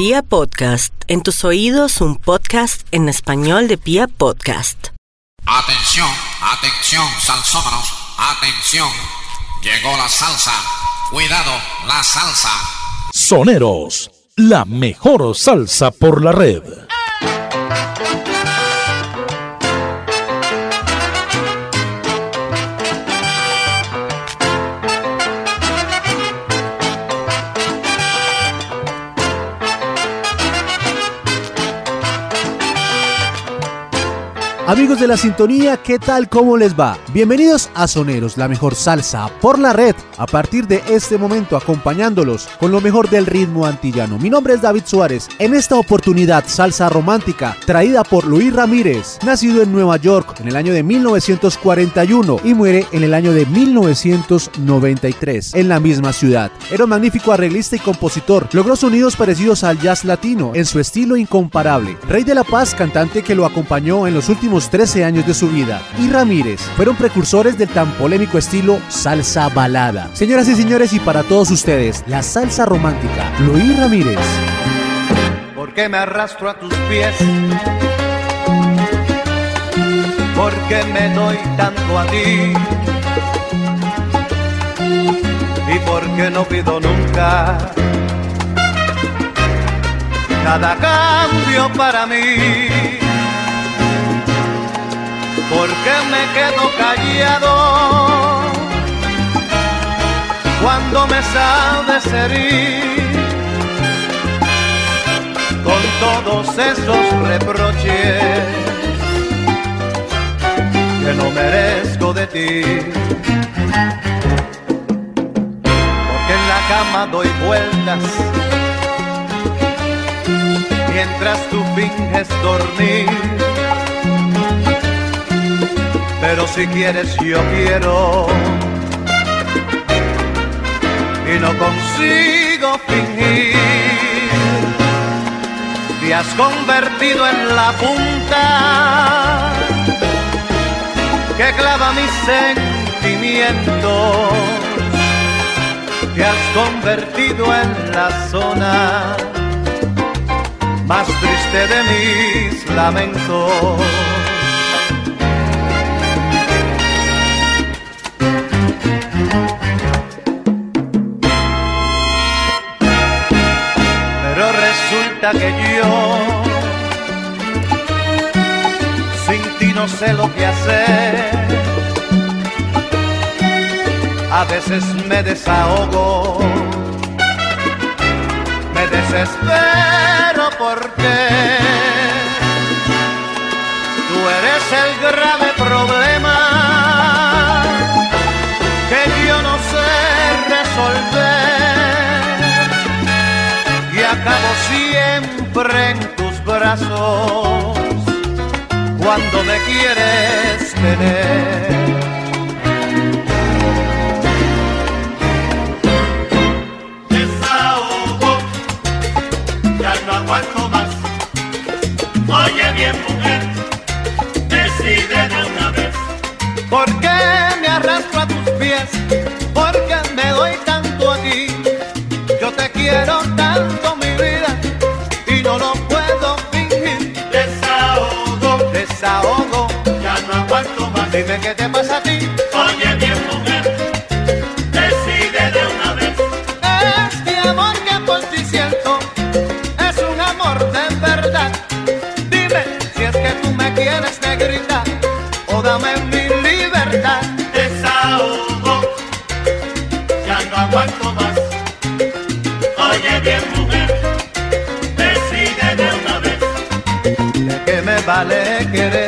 Pia Podcast, en tus oídos un podcast en español de Pia Podcast. Atención, atención, salsómanos, atención. Llegó la salsa. Cuidado, la salsa. Soneros, la mejor salsa por la red. Amigos de la sintonía, ¿qué tal? ¿Cómo les va? Bienvenidos a Soneros, la mejor salsa por la red. A partir de este momento, acompañándolos con lo mejor del ritmo antillano. Mi nombre es David Suárez. En esta oportunidad, salsa romántica, traída por Luis Ramírez, nacido en Nueva York en el año de 1941 y muere en el año de 1993 en la misma ciudad. Era un magnífico arreglista y compositor. Logró sonidos parecidos al jazz latino en su estilo incomparable. Rey de la Paz, cantante que lo acompañó en los últimos 13 años de su vida, y Ramírez fueron precursores del tan polémico estilo salsa balada. Señoras y señores, y para todos ustedes, la salsa romántica, Luis Ramírez. ¿Por qué me arrastro a tus pies? ¿Por qué me doy tanto a ti? ¿Y por qué no pido nunca cada cambio para mí? ¿Por qué me quedo callado cuando me sabes herir. Con todos esos reproches que no merezco de ti? Porque en la cama doy vueltas mientras tú finges dormir pero si quieres yo quiero y no consigo fingir. Te has convertido en la punta que clava mis sentimientos. Te has convertido en la zona más triste de mis lamentos. Que yo sin ti no sé lo que hacer. A veces me desahogo, me desespero porque tú eres el grave problema que yo no sé resolver acabo siempre en tus brazos cuando me quieres tener. Desahogo, ya no aguanto más. Oye bien mujer, decide de una vez. ¿Por qué me arrastro a tus pies? Porque me doy tanto a ti. Yo te quiero tanto dime qué te pasa a ti. Oye bien mujer, decide de una vez. Este amor que por ti siento es un amor de verdad. Dime si es que tú me quieres negrita o dame mi libertad. Desahogo, ya no aguanto más. Oye bien mujer, decide de una vez. ¿De qué me vale quererte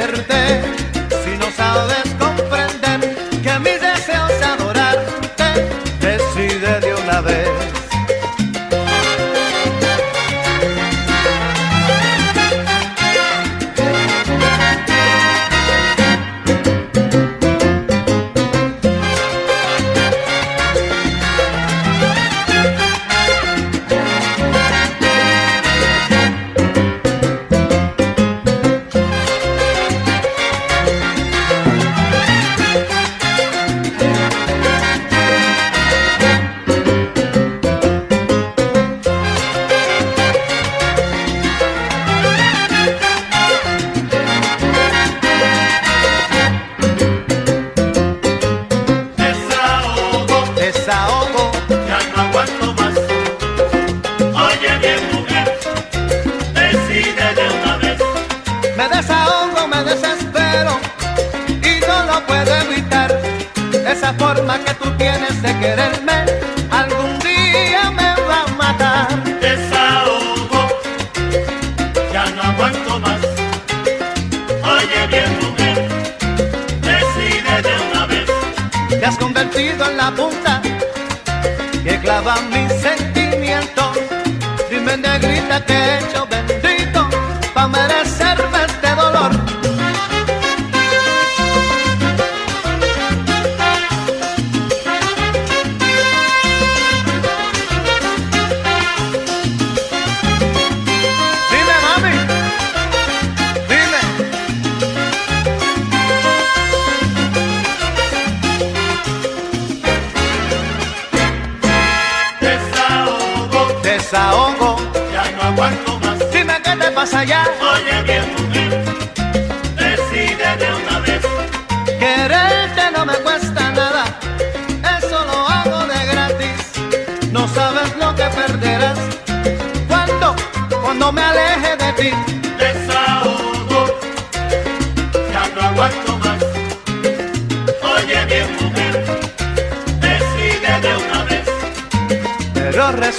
que clava mis sentimientos. Dime negrita que he hecho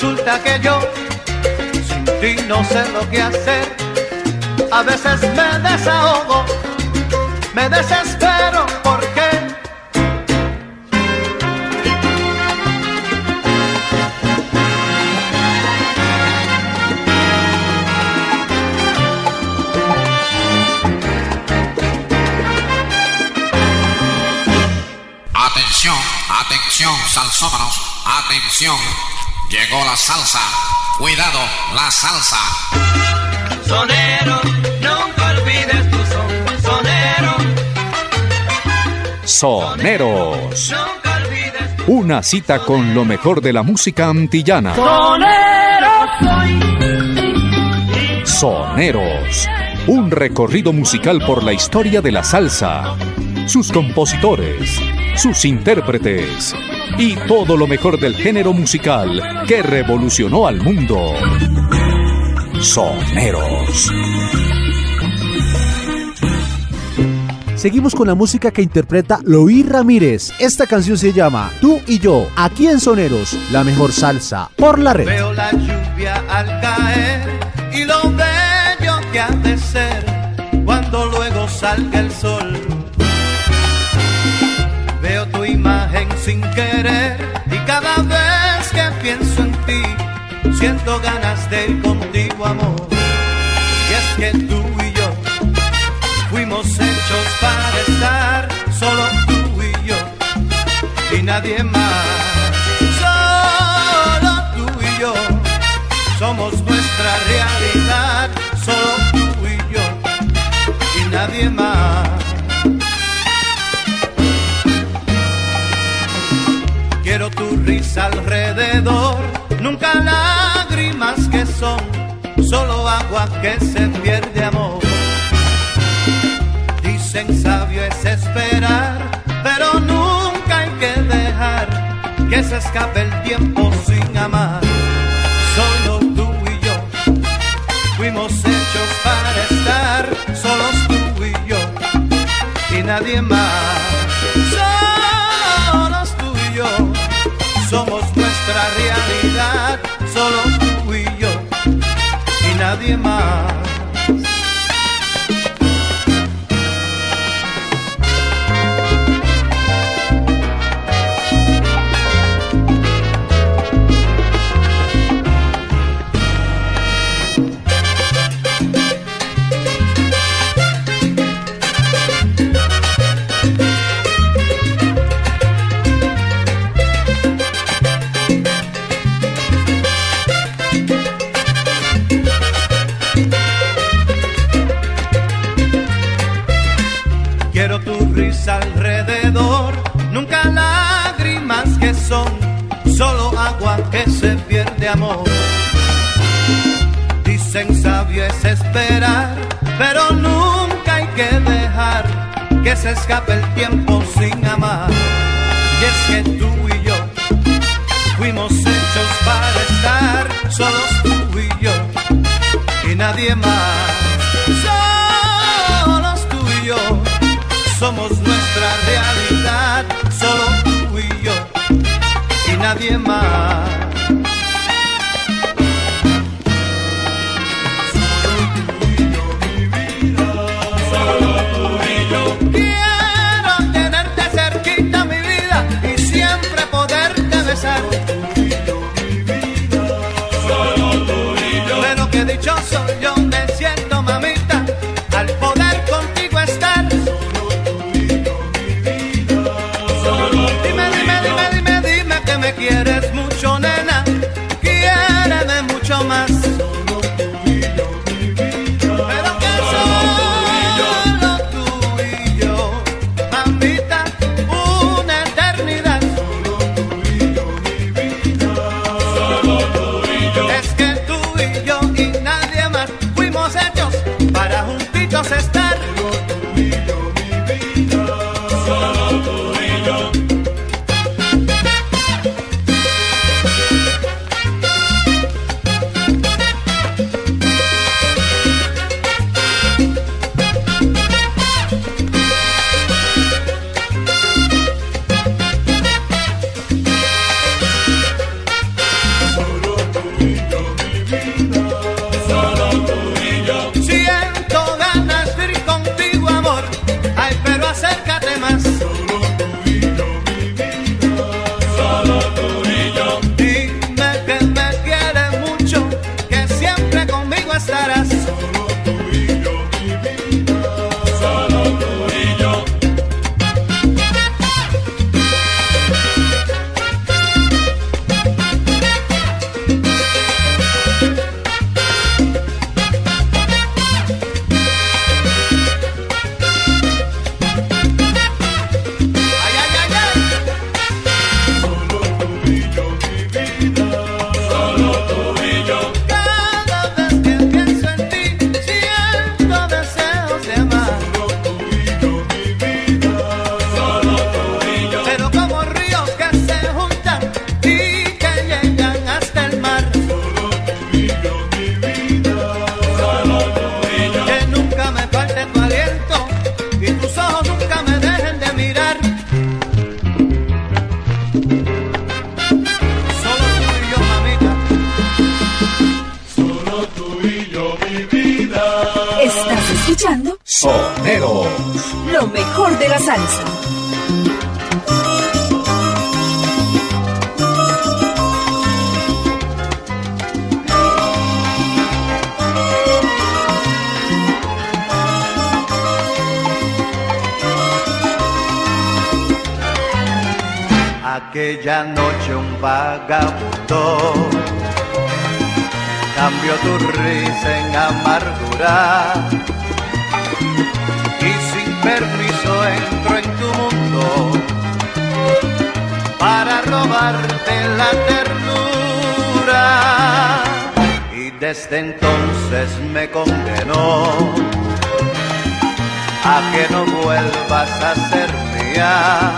resulta que yo sin ti no sé lo que hacer. A veces me desahogo, me desespero porque Atención, atención, salsómanos, atención. Llegó la salsa. Cuidado, la salsa. sonero, nunca olvides tu son, sonero, Soneros. nunca olvides tu Una cita con lo mejor de la música antillana. Soneros. Un recorrido musical por la historia de la salsa, sus compositores, sus intérpretes y todo lo mejor del género musical que revolucionó al mundo. Soneros. Seguimos con la música que interpreta Loí Ramírez. Esta canción se llama Tú y yo, aquí en Soneros, la mejor salsa por la red. Veo la lluvia al caer y lo bello que ha de ser cuando luego salga el sol. Sin querer y cada vez que pienso en ti siento ganas de ir contigo, amor. Y es que tú y yo fuimos hechos para estar solo tú y yo y nadie más. Solo tú y yo somos nuestra realidad, solo tú y yo y nadie más. Alrededor, nunca lágrimas que son, solo agua que se pierde amor. Dicen sabio es esperar, pero nunca hay que dejar que se escape el tiempo sin amar. Mucho, y sin permiso entró en tu mundo para robarte la ternura. Y desde entonces me condenó a que no vuelvas a ser mía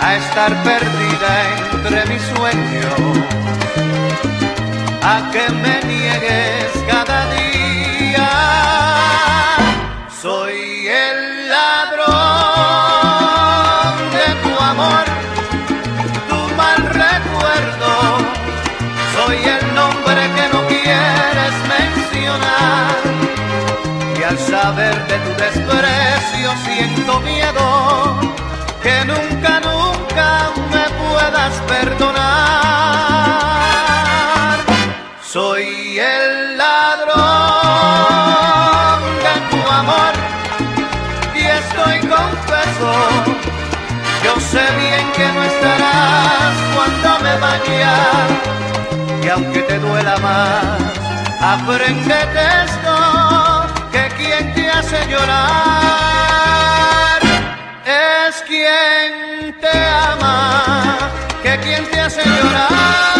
a estar perdida entre mis sueños, a que me niegues cada día. Soy el ladrón de tu amor, tu mal recuerdo, soy el nombre que no quieres mencionar. Y al saber de tu desprecio siento miedo que nunca, nunca me puedas perdonar. Sé bien que no estarás cuando me vaya y aunque te duela más, aprendete esto que quien te hace llorar es quien te ama, que quien te hace llorar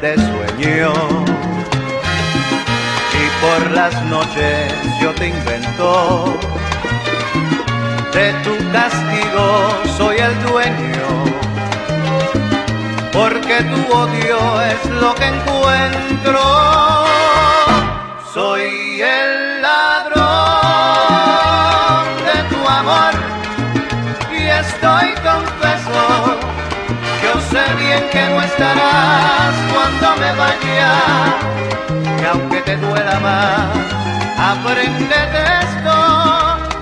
de sueño. Y por las noches yo te invento. De tu castigo soy el dueño. Porque tu odio es lo que encuentro. Que no estarás cuando me vaya, y aunque te duela más, aprendete esto,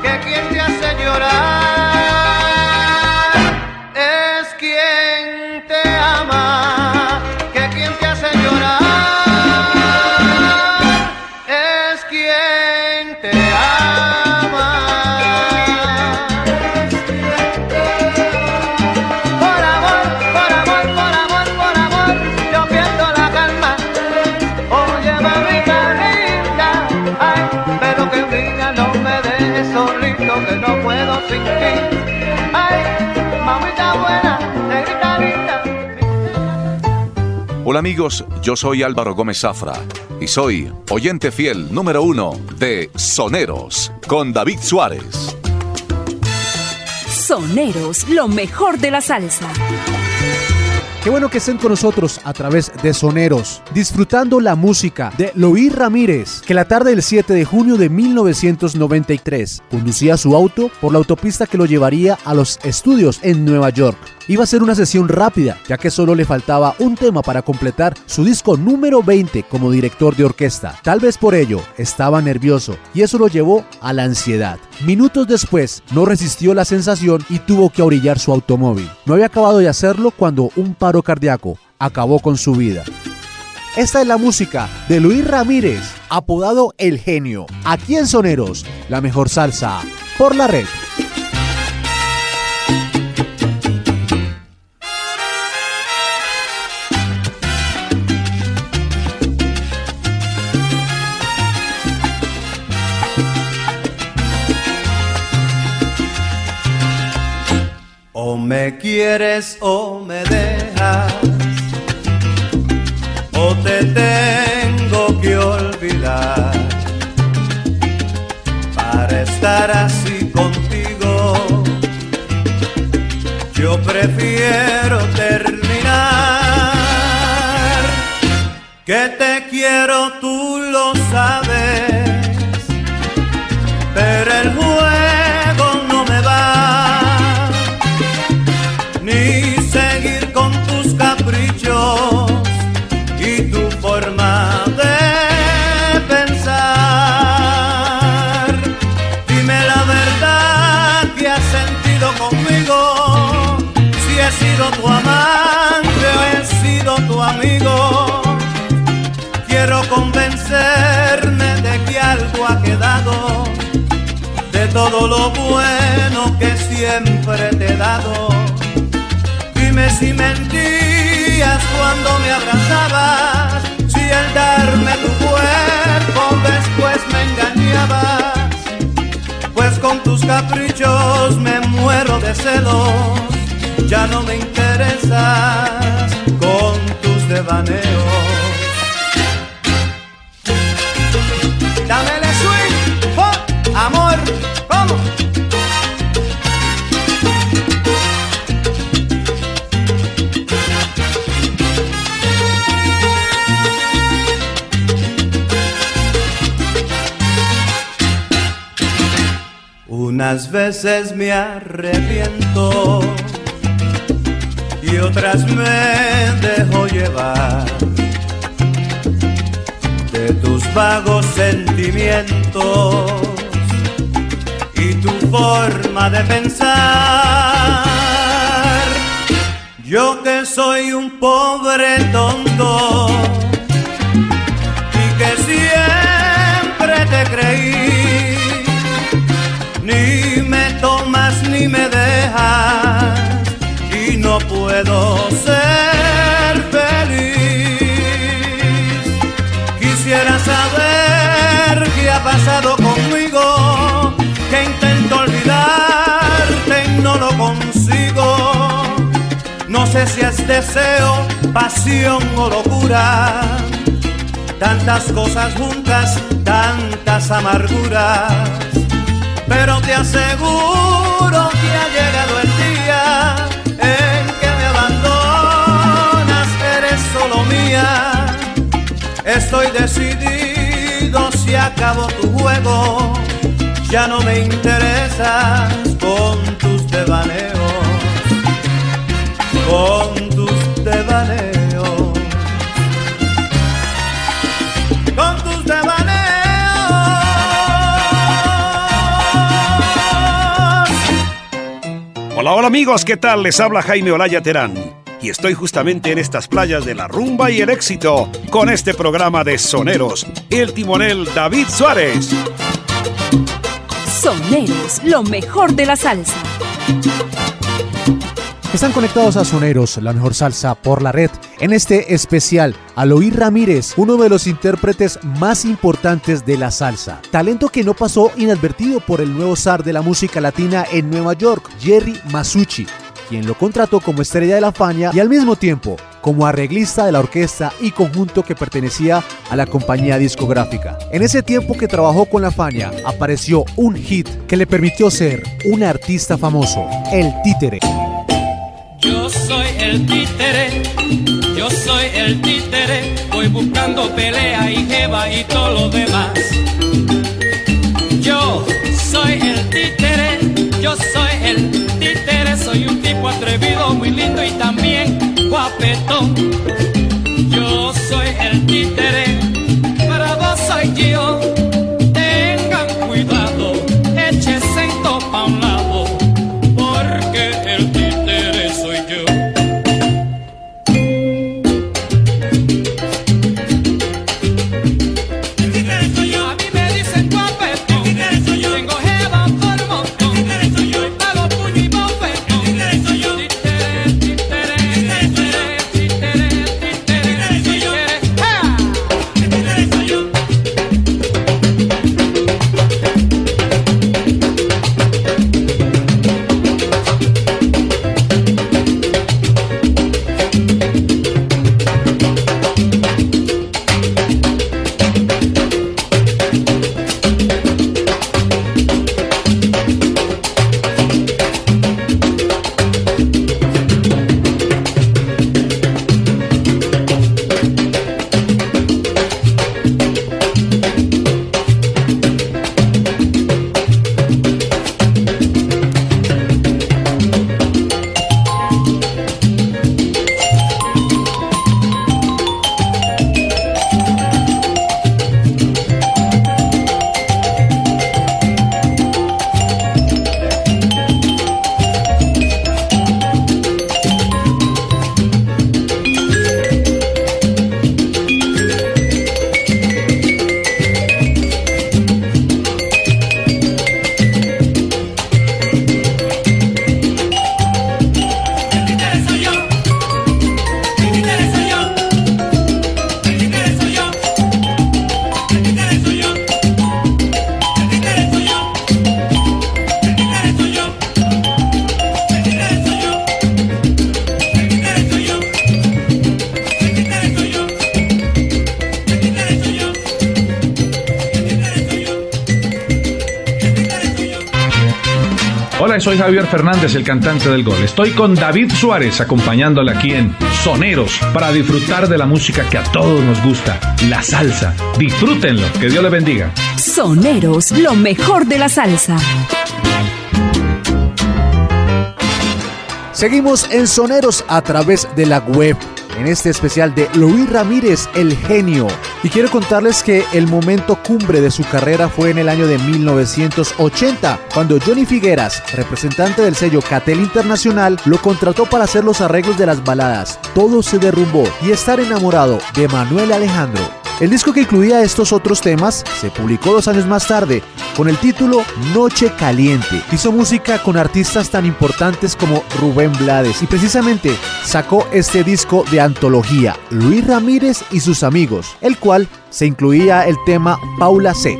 que quien te hace llorar Hola amigos, yo soy Álvaro Gómez Zafra y soy oyente fiel número uno de Soneros con David Suárez. Soneros, lo mejor de la salsa. Qué bueno que estén con nosotros a través de Soneros, disfrutando la música de Luis Ramírez, que la tarde del 7 de junio de 1993 conducía su auto por la autopista que lo llevaría a los estudios en Nueva York. Iba a ser una sesión rápida, ya que solo le faltaba un tema para completar su disco número 20 como director de orquesta. Tal vez por ello estaba nervioso y eso lo llevó a la ansiedad. Minutos después no resistió la sensación y tuvo que orillar su automóvil. No había acabado de hacerlo cuando un paro cardíaco acabó con su vida. Esta es la música de Luis Ramírez, apodado El Genio, aquí en Soneros, la mejor salsa por la red. O me quieres o me dejas, o te tengo que olvidar. Para estar así contigo, yo prefiero terminar. Que te quiero, bueno que siempre te he dado. Dime si mentías cuando me abrazabas, si al darme tu cuerpo después me engañabas. Pues con tus caprichos me muero de celos, ya no me interesas con tus devaneos. Veces me arrepiento y otras me dejo llevar de tus vagos sentimientos y tu forma de pensar. Yo que soy un pobre tonto y no puedo ser feliz. Quisiera saber qué ha pasado conmigo, que intento olvidarte y no lo consigo. No sé si es deseo pasión o locura, tantas cosas juntas, tantas amarguras, pero te aseguro que ha llegado el día en que me abandonas, eres solo mía, estoy decidido si acabo tu juego, ya no me interesas con tus devaneos, Hola, hola amigos, ¿qué tal? Les habla Jaime Olaya Terán. Y estoy justamente en estas playas de la rumba y el éxito con este programa de soneros, el timonel David Suárez. Soneros, lo mejor de la salsa. Están conectados a Soneros, la mejor salsa por la red. En este especial, Aloí Ramírez, uno de los intérpretes más importantes de la salsa. Talento que no pasó inadvertido por el nuevo zar de la música latina en Nueva York, Jerry Masucci, quien lo contrató como estrella de la Fania y al mismo tiempo como arreglista de la orquesta y conjunto que pertenecía a la compañía discográfica. En ese tiempo que trabajó con la Fania, apareció un hit que le permitió ser un artista famoso, El Títere. Yo soy el títere, yo soy el títere, voy buscando pelea y jeva y todo lo demás. Yo soy el títere, yo soy el títere, soy un tipo atrevido, muy lindo y también guapetón. Yo soy el títere, Javier Fernández, el cantante del gol. Estoy con David Suárez acompañándole aquí en Soneros para disfrutar de la música que a todos nos gusta, la salsa. Disfrútenlo, que Dios le bendiga. Soneros, lo mejor de la salsa. Seguimos en Soneros a través de la web. En este especial de Luis Ramírez, el genio. Y quiero contarles que el momento cumbre de su carrera fue en el año de 1980, cuando Johnny Figueras, representante del sello Catel Internacional, lo contrató para hacer los arreglos de las baladas Todo se derrumbó y Estar enamorado de Manuel Alejandro. El disco que incluía estos otros temas se publicó dos años más tarde con el título Noche Caliente. Hizo música con artistas tan importantes como Rubén Blades y precisamente sacó este disco de antología Luis Ramírez y sus amigos, el cual se incluía el tema Paula C.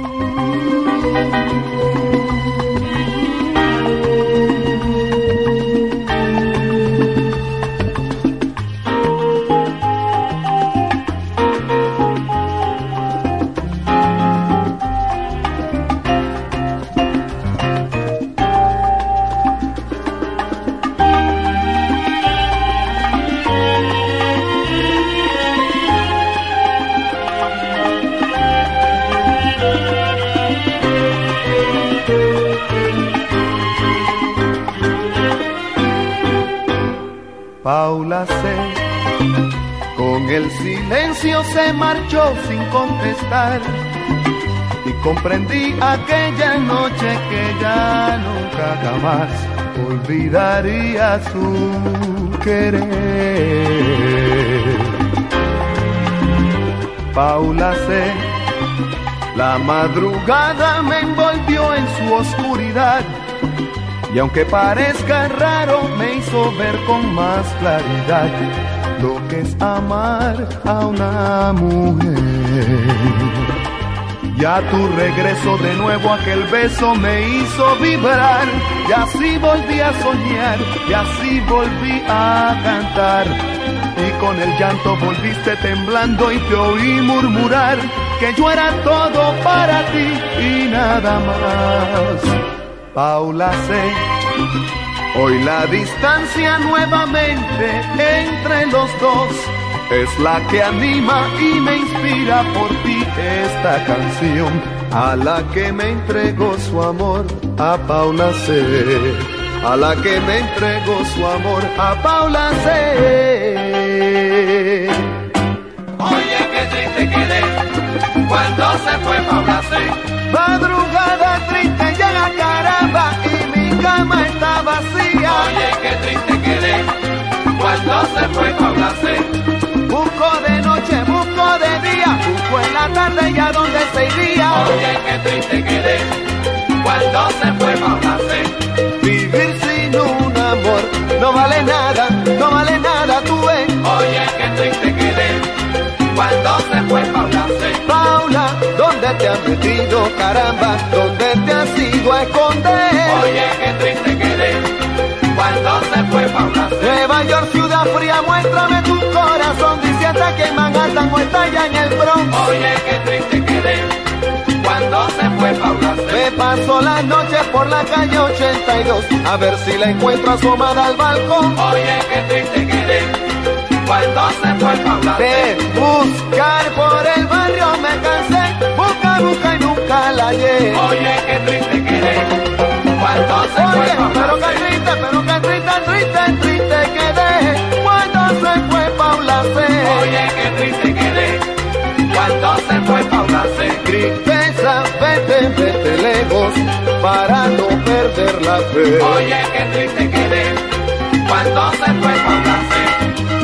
marchó sin contestar y comprendí aquella noche que ya nunca jamás olvidaría su querer. Paula C. La madrugada me envolvió en su oscuridad y aunque parezca raro me hizo ver con más claridad lo que es amar a una mujer. Y a tu regreso de nuevo aquel beso me hizo vibrar y así volví a soñar y así volví a cantar. Y con el llanto volviste temblando y te oí murmurar que yo era todo para ti y nada más. Paula C. Hoy la distancia nuevamente entre los dos es la que anima y me inspira por ti esta canción a la que me entregó su amor a Paula C. A la que me entregó su amor a Paula C. Oye, qué triste quedé cuando se fue Paula C. Madrugada triste llega caramba y mi cama está vacía. Oye, qué triste quedé cuando se fue Paula C. Busco de noche, busco de día, busco en la tarde y a dónde se iría. Oye, qué triste quedé cuando se fue Paula C. Vivir sin un amor no vale nada, no vale nada, tú ves. Oye, qué triste quedé cuando se fue Paula. Paula, ¿dónde te has metido, caramba? ¿Dónde a esconder? Oye, qué triste quedé cuando se fue Paula. Nueva York, ciudad fría, muéstrame tu corazón. Dice hasta que Manhattan o está allá en el Bronx. Oye, qué triste quedé cuando se fue Paula. Me paso las noches por la calle 82 a ver si la encuentro asomada al balcón. Oye, qué triste quedé cuando se fue Paula. De buscar por el barrio me cansé, busca, busca y nunca la hallé. Oye, qué triste quedé cuando se fue Oye, Paula pero qué triste, pero qué triste, triste, triste quedé cuando se fue Paula C. Oye, qué triste quedé cuando se fue Paula C. Tristeza, vete, vete lejos para no perder la fe. Oye, qué triste quedé cuando se fue Paula C.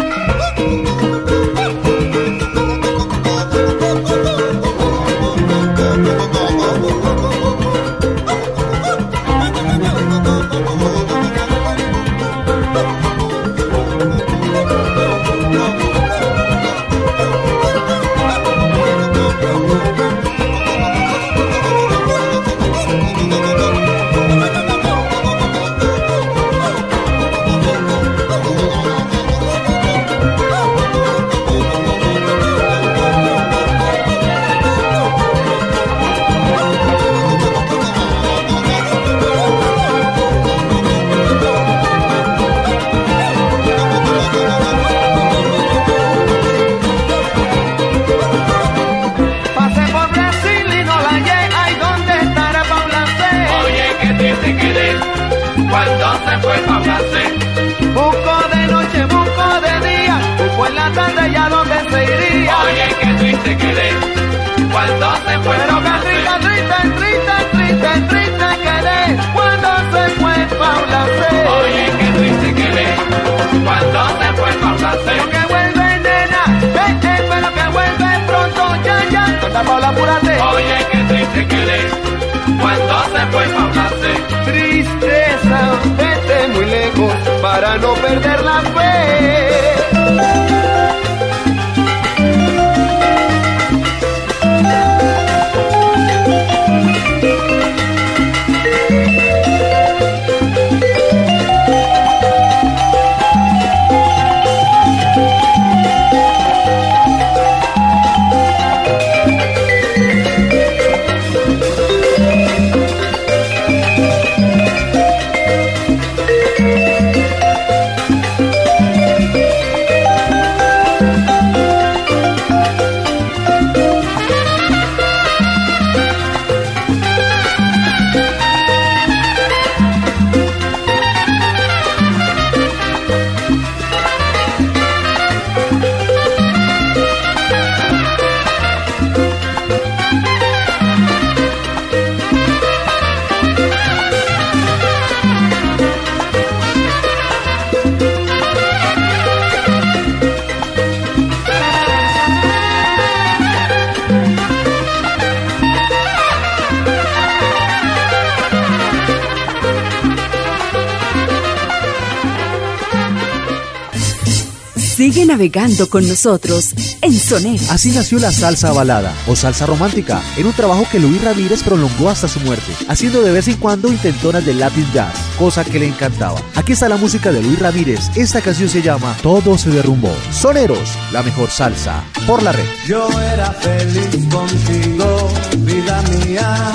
navegando con nosotros en Soneros. Así nació la salsa balada o salsa romántica, en un trabajo que Luis Ramírez prolongó hasta su muerte, haciendo de vez en cuando intentonas de Latin Jazz, cosa que le encantaba. Aquí está la música de Luis Ramírez, esta canción se llama Todo se derrumbó. Soneros, la mejor salsa por la red. Yo era feliz contigo, vida mía.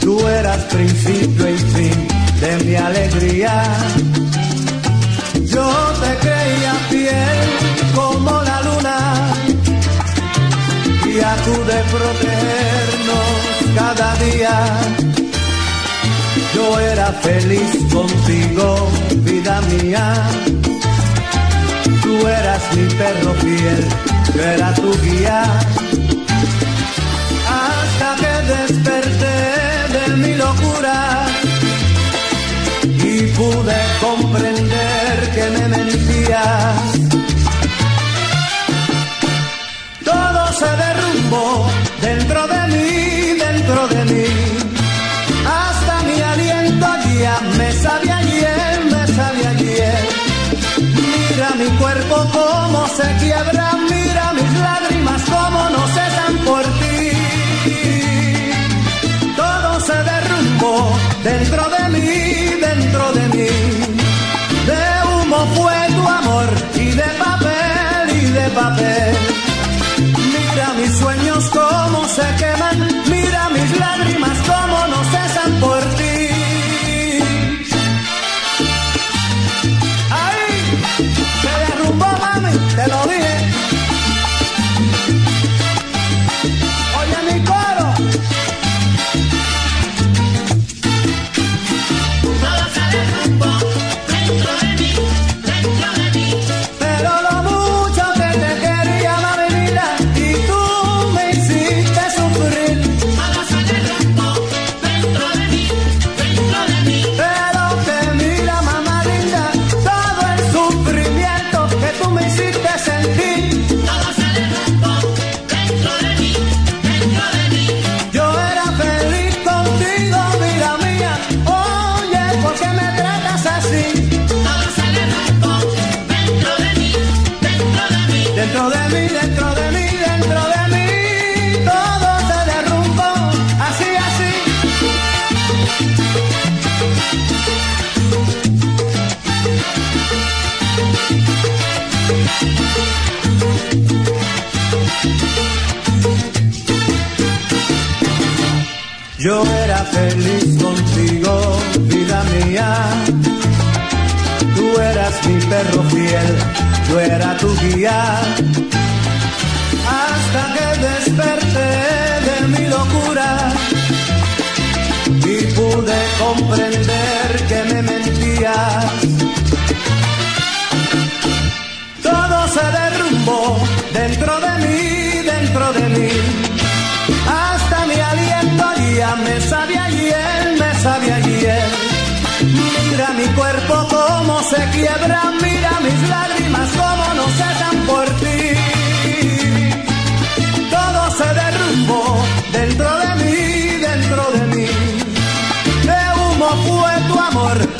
Tú eras principio y fin de mi alegría. Yo te creía fiel como la luna y acude protegernos cada día. Yo era feliz contigo, vida mía. Tú eras mi perro fiel, yo era tu guía. Hasta que desperté Todo se derrumbó dentro de mí, dentro de mí. Hasta mi aliento ya me sabía ayer, me sabía ayer. Mira mi cuerpo cómo se quiebra, mira mis lágrimas cómo no cesan por ti. Todo se derrumbó dentro de mí, dentro de mí. Hasta que desperté de mi locura y pude comprender que me mentías. Todo se derrumbó dentro de mí, dentro de mí. Hasta mi aliento ya me sabía ayer, me sabía ayer. Mira mi cuerpo cómo se quiebra, mira mis lágrimas cómo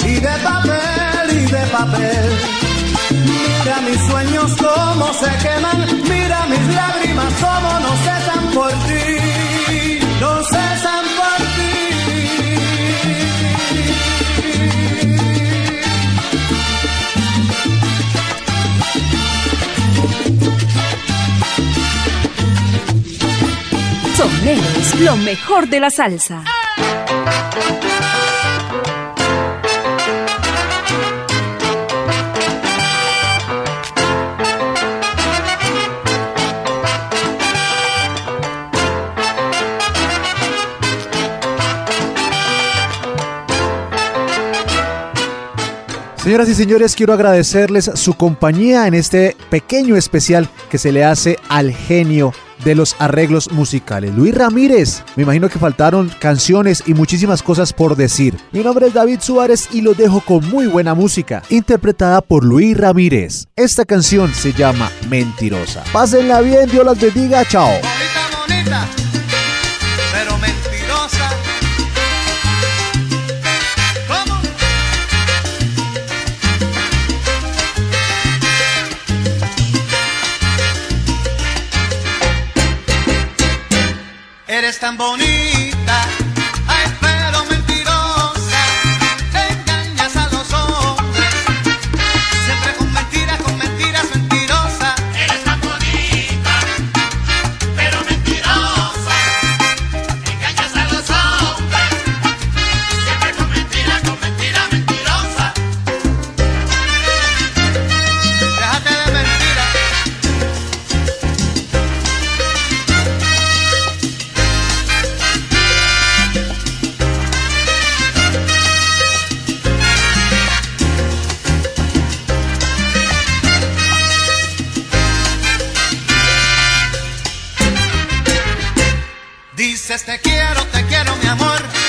y de papel y de papel. Mira mis sueños cómo se queman, mira mis lágrimas cómo no cesan por ti, no cesan por ti. Soneros, lo mejor de la salsa. Señoras y señores, quiero agradecerles su compañía en este pequeño especial que se le hace al genio de los arreglos musicales. Luis Ramírez, me imagino que faltaron canciones y muchísimas cosas por decir. Mi nombre es David Suárez y lo dejo con muy buena música, interpretada por Luis Ramírez. Esta canción se llama Mentirosa. Pásenla bien, Dios las bendiga, chao. Bonita, bonita, eres tan bonito. Te quiero, te quiero mi amor.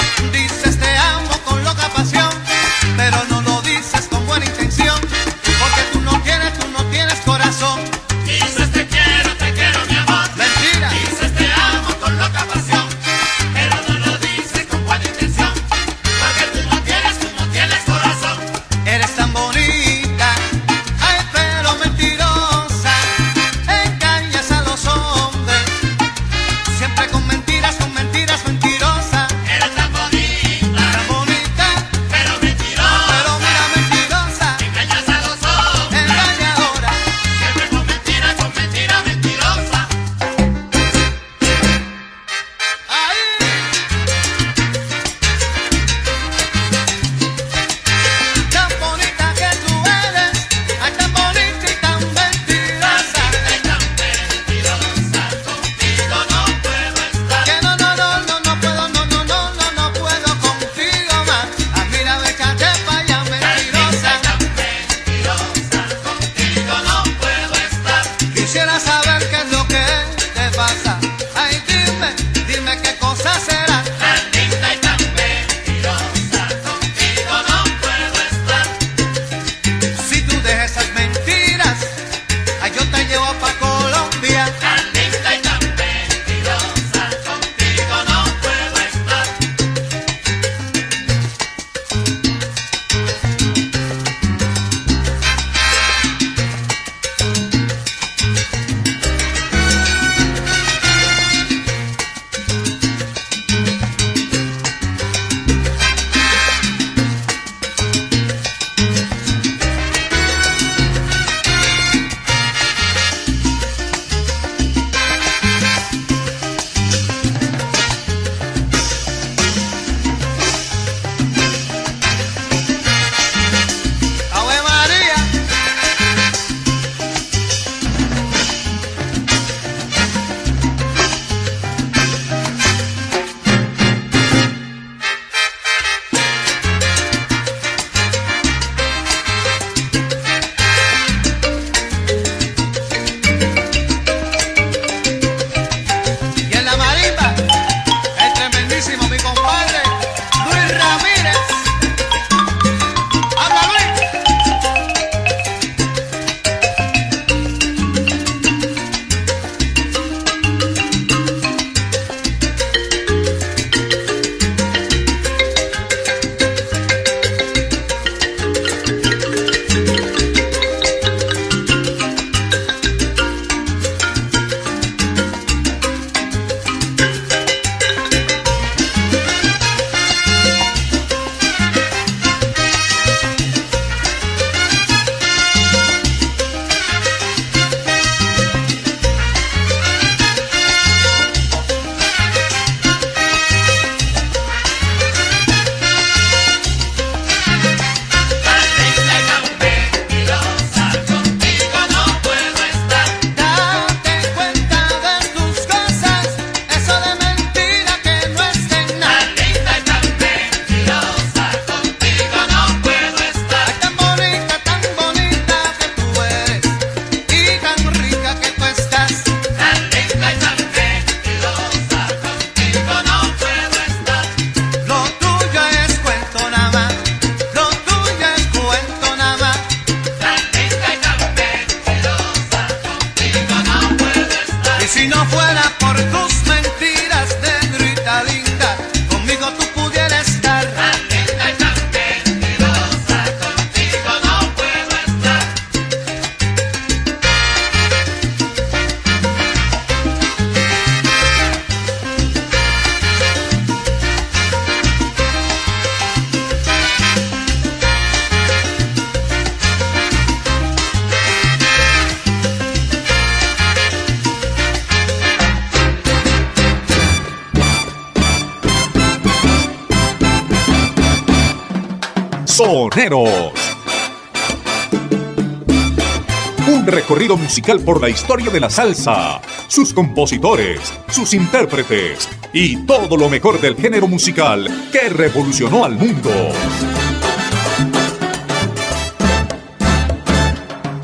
Un recorrido musical por la historia de la salsa, sus compositores, sus intérpretes y todo lo mejor del género musical que revolucionó al mundo.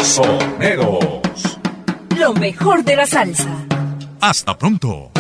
Soneros. Lo mejor de la salsa. Hasta pronto.